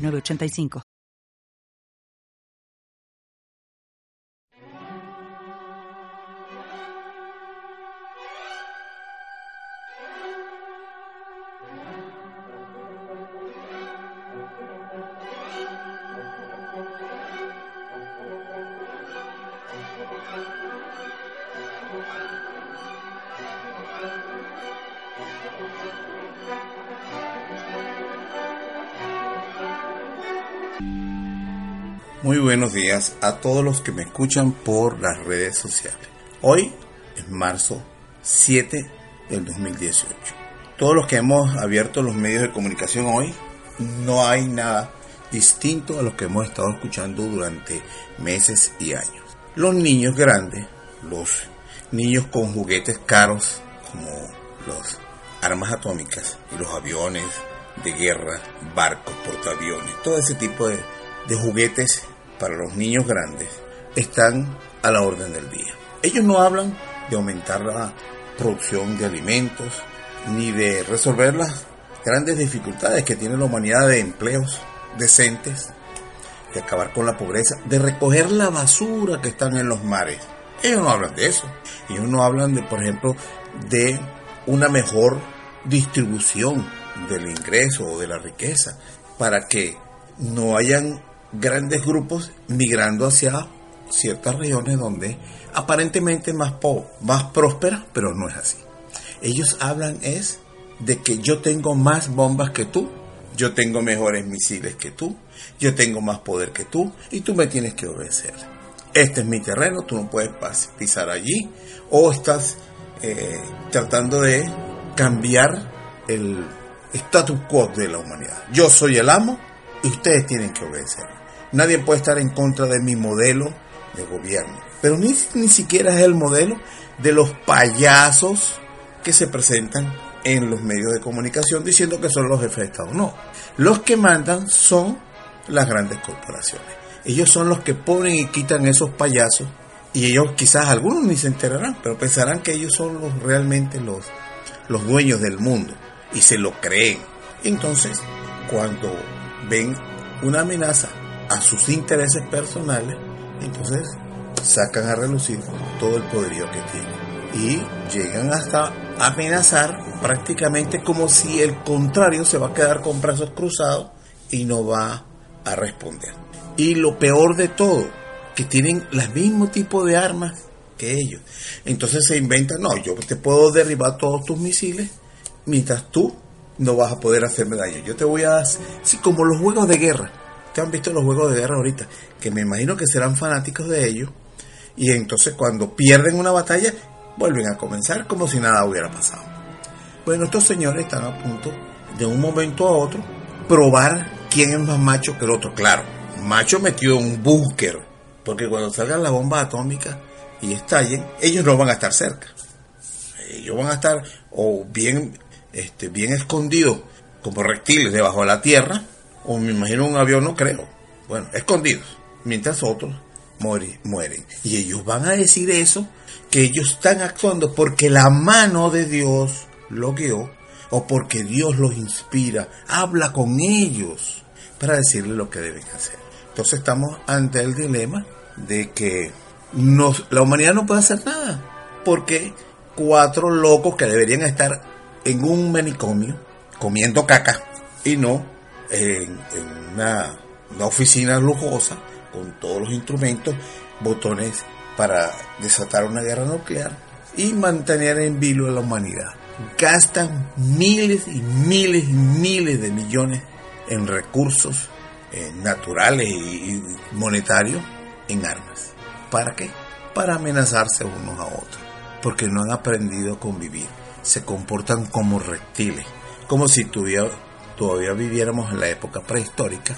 985. Muy buenos días a todos los que me escuchan por las redes sociales. Hoy es marzo 7 del 2018. Todos los que hemos abierto los medios de comunicación hoy, no hay nada distinto a lo que hemos estado escuchando durante meses y años. Los niños grandes, los niños con juguetes caros como los armas atómicas y los aviones de guerra, barcos, portaaviones, todo ese tipo de, de juguetes para los niños grandes están a la orden del día. Ellos no hablan de aumentar la producción de alimentos ni de resolver las grandes dificultades que tiene la humanidad de empleos decentes, de acabar con la pobreza, de recoger la basura que están en los mares. Ellos no hablan de eso. Ellos no hablan de, por ejemplo, de una mejor distribución del ingreso o de la riqueza para que no hayan grandes grupos migrando hacia ciertas regiones donde aparentemente más, más prósperas, pero no es así. Ellos hablan es de que yo tengo más bombas que tú, yo tengo mejores misiles que tú, yo tengo más poder que tú y tú me tienes que obedecer. Este es mi terreno, tú no puedes pisar allí o estás eh, tratando de cambiar el status quo de la humanidad. Yo soy el amo y ustedes tienen que obedecer. Nadie puede estar en contra de mi modelo de gobierno. Pero ni, ni siquiera es el modelo de los payasos que se presentan en los medios de comunicación diciendo que son los jefes de Estado. No, los que mandan son las grandes corporaciones. Ellos son los que ponen y quitan esos payasos y ellos quizás algunos ni se enterarán, pero pensarán que ellos son los realmente los, los dueños del mundo y se lo creen. Entonces, cuando ven una amenaza a sus intereses personales, entonces sacan a relucir todo el poderío que tienen. Y llegan hasta amenazar prácticamente como si el contrario se va a quedar con brazos cruzados y no va a responder. Y lo peor de todo, que tienen el mismo tipo de armas que ellos. Entonces se inventan, no, yo te puedo derribar todos tus misiles mientras tú no vas a poder hacerme daño. Yo te voy a... Así como los juegos de guerra que han visto los juegos de guerra ahorita, que me imagino que serán fanáticos de ellos, y entonces cuando pierden una batalla, vuelven a comenzar como si nada hubiera pasado. Bueno, estos señores están a punto de un momento a otro probar quién es más macho que el otro. Claro, macho metido en un búnker, porque cuando salgan las bombas atómicas y estallen, ellos no van a estar cerca. Ellos van a estar o bien, este, bien escondidos como reptiles debajo de la tierra, o me imagino un avión, no creo. Bueno, escondidos, mientras otros mueren. Y ellos van a decir eso, que ellos están actuando porque la mano de Dios lo guió o porque Dios los inspira, habla con ellos para decirles lo que deben hacer. Entonces estamos ante el dilema de que la humanidad no puede hacer nada, porque cuatro locos que deberían estar en un manicomio comiendo caca y no en, una, oficina lujosa con todos los instrumentos, botones para desatar una guerra nuclear y mantener en vilo a la humanidad. Gastan miles y miles y miles de millones en recursos eh, naturales y, monetarios en armas. ¿Para qué? Para amenazarse unos a otros. Porque no han aprendido a convivir. Se comportan como reptiles. Como si tuvieran todavía viviéramos en la época prehistórica,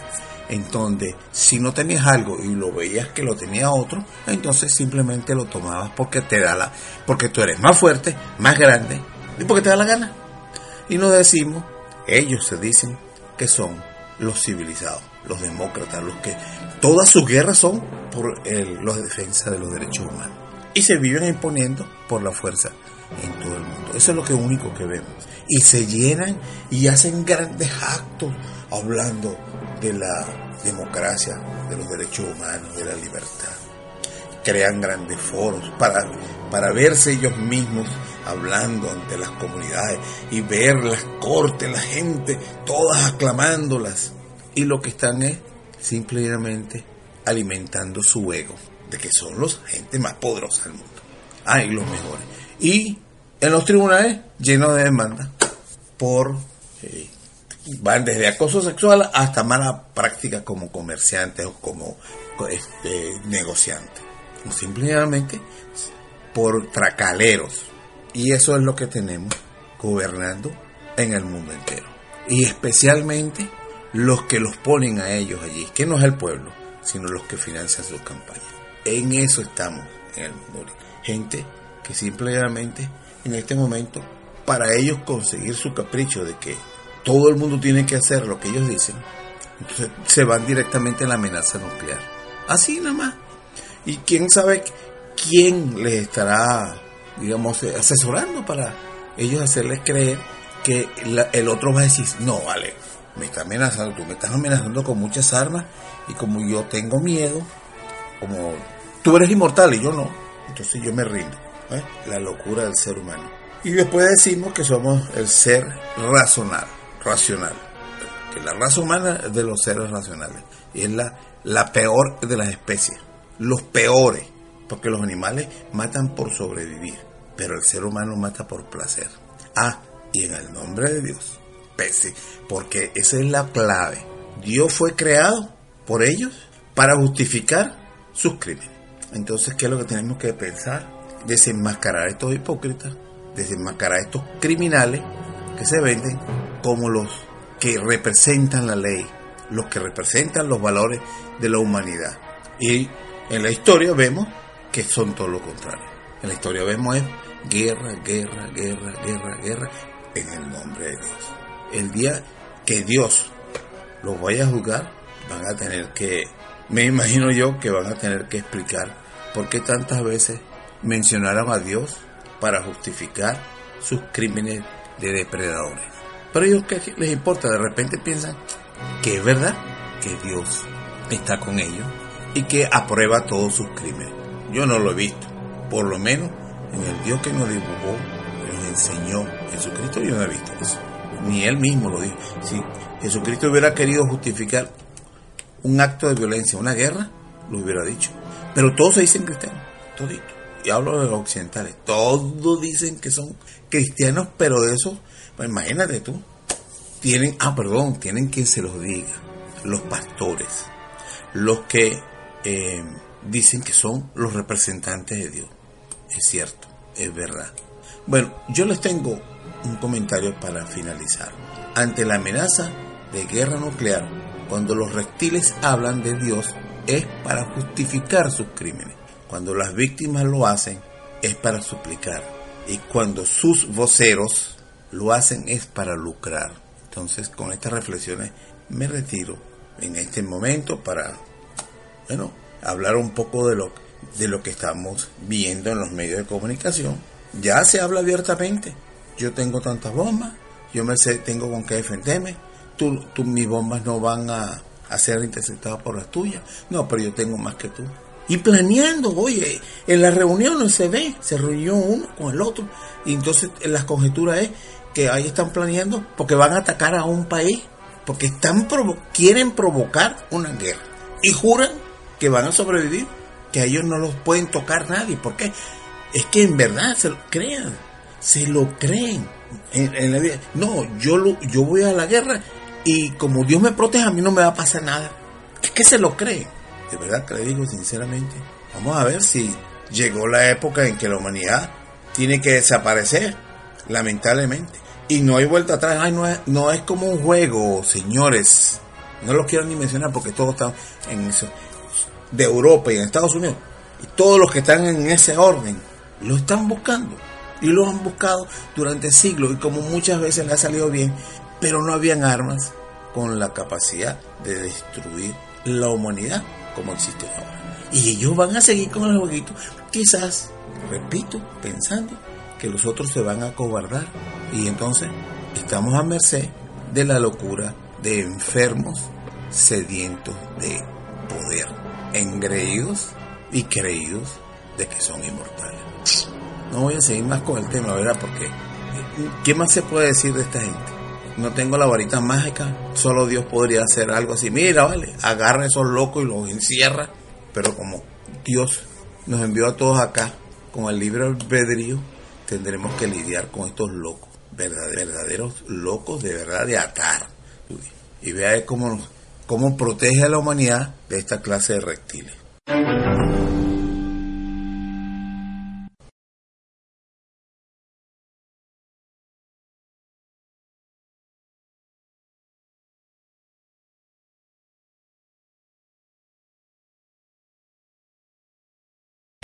en donde si no tenías algo y lo veías que lo tenía otro, entonces simplemente lo tomabas porque te da la, porque tú eres más fuerte, más grande y porque te da la gana. Y nos decimos, ellos se dicen que son los civilizados, los demócratas, los que todas sus guerras son por la defensa de los derechos humanos. Y se viven imponiendo por la fuerza en todo el mundo. Eso es lo que único que vemos. Y se llenan y hacen grandes actos hablando de la democracia, de los derechos humanos, de la libertad. Crean grandes foros para, para verse ellos mismos hablando ante las comunidades y ver las cortes, la gente, todas aclamándolas. Y lo que están es simplemente alimentando su ego de que son los gente más poderosa del mundo. Ah, y los mejores. Y en los tribunales llenos de demandas por eh, van desde acoso sexual hasta mala práctica como comerciantes o como este, negociantes. Simplemente por tracaleros. Y eso es lo que tenemos gobernando en el mundo entero. Y especialmente los que los ponen a ellos allí, que no es el pueblo, sino los que financian sus campañas. En eso estamos en el mundo. Gente que simplemente en este momento, para ellos conseguir su capricho de que todo el mundo tiene que hacer lo que ellos dicen, entonces se van directamente a la amenaza nuclear. Así nada más. Y quién sabe quién les estará, digamos, asesorando para ellos hacerles creer que el otro va a decir, no, vale, me está amenazando, tú me estás amenazando con muchas armas y como yo tengo miedo, como tú eres inmortal y yo no, entonces yo me rindo. ¿eh? La locura del ser humano. Y después decimos que somos el ser racional, racional, que la raza humana es de los seres racionales y es la, la peor de las especies, los peores, porque los animales matan por sobrevivir, pero el ser humano mata por placer. Ah, y en el nombre de Dios, pese, porque esa es la clave. Dios fue creado por ellos para justificar sus crímenes. Entonces, ¿qué es lo que tenemos que pensar? Desenmascarar a estos hipócritas, desenmascarar a estos criminales que se venden como los que representan la ley, los que representan los valores de la humanidad. Y en la historia vemos que son todo lo contrario. En la historia vemos es guerra, guerra, guerra, guerra, guerra, en el nombre de Dios. El día que Dios los vaya a juzgar, van a tener que, me imagino yo que van a tener que explicar por qué tantas veces mencionaron a Dios para justificar sus crímenes de depredadores. Pero ellos, ¿qué les importa? De repente piensan que es verdad que Dios está con ellos y que aprueba todos sus crímenes. Yo no lo he visto. Por lo menos en el Dios que nos dibujó, nos enseñó Jesucristo, yo no he visto eso. Ni él mismo lo dijo. Si Jesucristo hubiera querido justificar un acto de violencia, una guerra, lo hubiera dicho. Pero todos se dicen cristianos, todito. Y hablo de los occidentales. Todos dicen que son cristianos, pero de eso, pues imagínate tú. Tienen, ah, perdón, tienen quien se los diga. Los pastores. Los que eh, dicen que son los representantes de Dios. Es cierto, es verdad. Bueno, yo les tengo un comentario para finalizar. Ante la amenaza de guerra nuclear, cuando los reptiles hablan de Dios, es para justificar sus crímenes. Cuando las víctimas lo hacen, es para suplicar. Y cuando sus voceros lo hacen, es para lucrar. Entonces, con estas reflexiones, me retiro en este momento para, bueno, hablar un poco de lo, de lo que estamos viendo en los medios de comunicación. Ya se habla abiertamente. Yo tengo tantas bombas, yo me sé, tengo con qué defenderme. Tú, tú, mis bombas no van a, ser interceptada por las tuyas. No, pero yo tengo más que tú. Y planeando, oye, en la reunión no se ve, se reunió uno con el otro. Y entonces las conjeturas es que ahí están planeando porque van a atacar a un país, porque están quieren provocar una guerra. Y juran que van a sobrevivir, que a ellos no los pueden tocar nadie. porque Es que en verdad se lo crean, se lo creen. En, la vida. No, yo, lo, yo voy a la guerra y como Dios me protege, a mí no me va a pasar nada. Es que se lo cree. De verdad que le digo sinceramente. Vamos a ver si llegó la época en que la humanidad tiene que desaparecer, lamentablemente. Y no hay vuelta atrás. Ay, no, es, no es como un juego, señores. No lo quiero ni mencionar porque todos están en eso. De Europa y en Estados Unidos. Y todos los que están en ese orden lo están buscando. Y lo han buscado durante siglos. Y como muchas veces le ha salido bien, pero no habían armas con la capacidad de destruir la humanidad como existe ahora. Y ellos van a seguir con el jueguito, quizás, repito, pensando que los otros se van a cobardar. Y entonces estamos a merced de la locura de enfermos sedientos de poder, engreídos y creídos de que son inmortales. No voy a seguir más con el tema, ¿verdad? Porque ¿qué más se puede decir de esta gente? No tengo la varita mágica, solo Dios podría hacer algo así. Mira, vale, agarra a esos locos y los encierra. Pero como Dios nos envió a todos acá con el libre albedrío, tendremos que lidiar con estos locos, verdaderos locos de verdad de atar. Y vea cómo, cómo protege a la humanidad de esta clase de reptiles.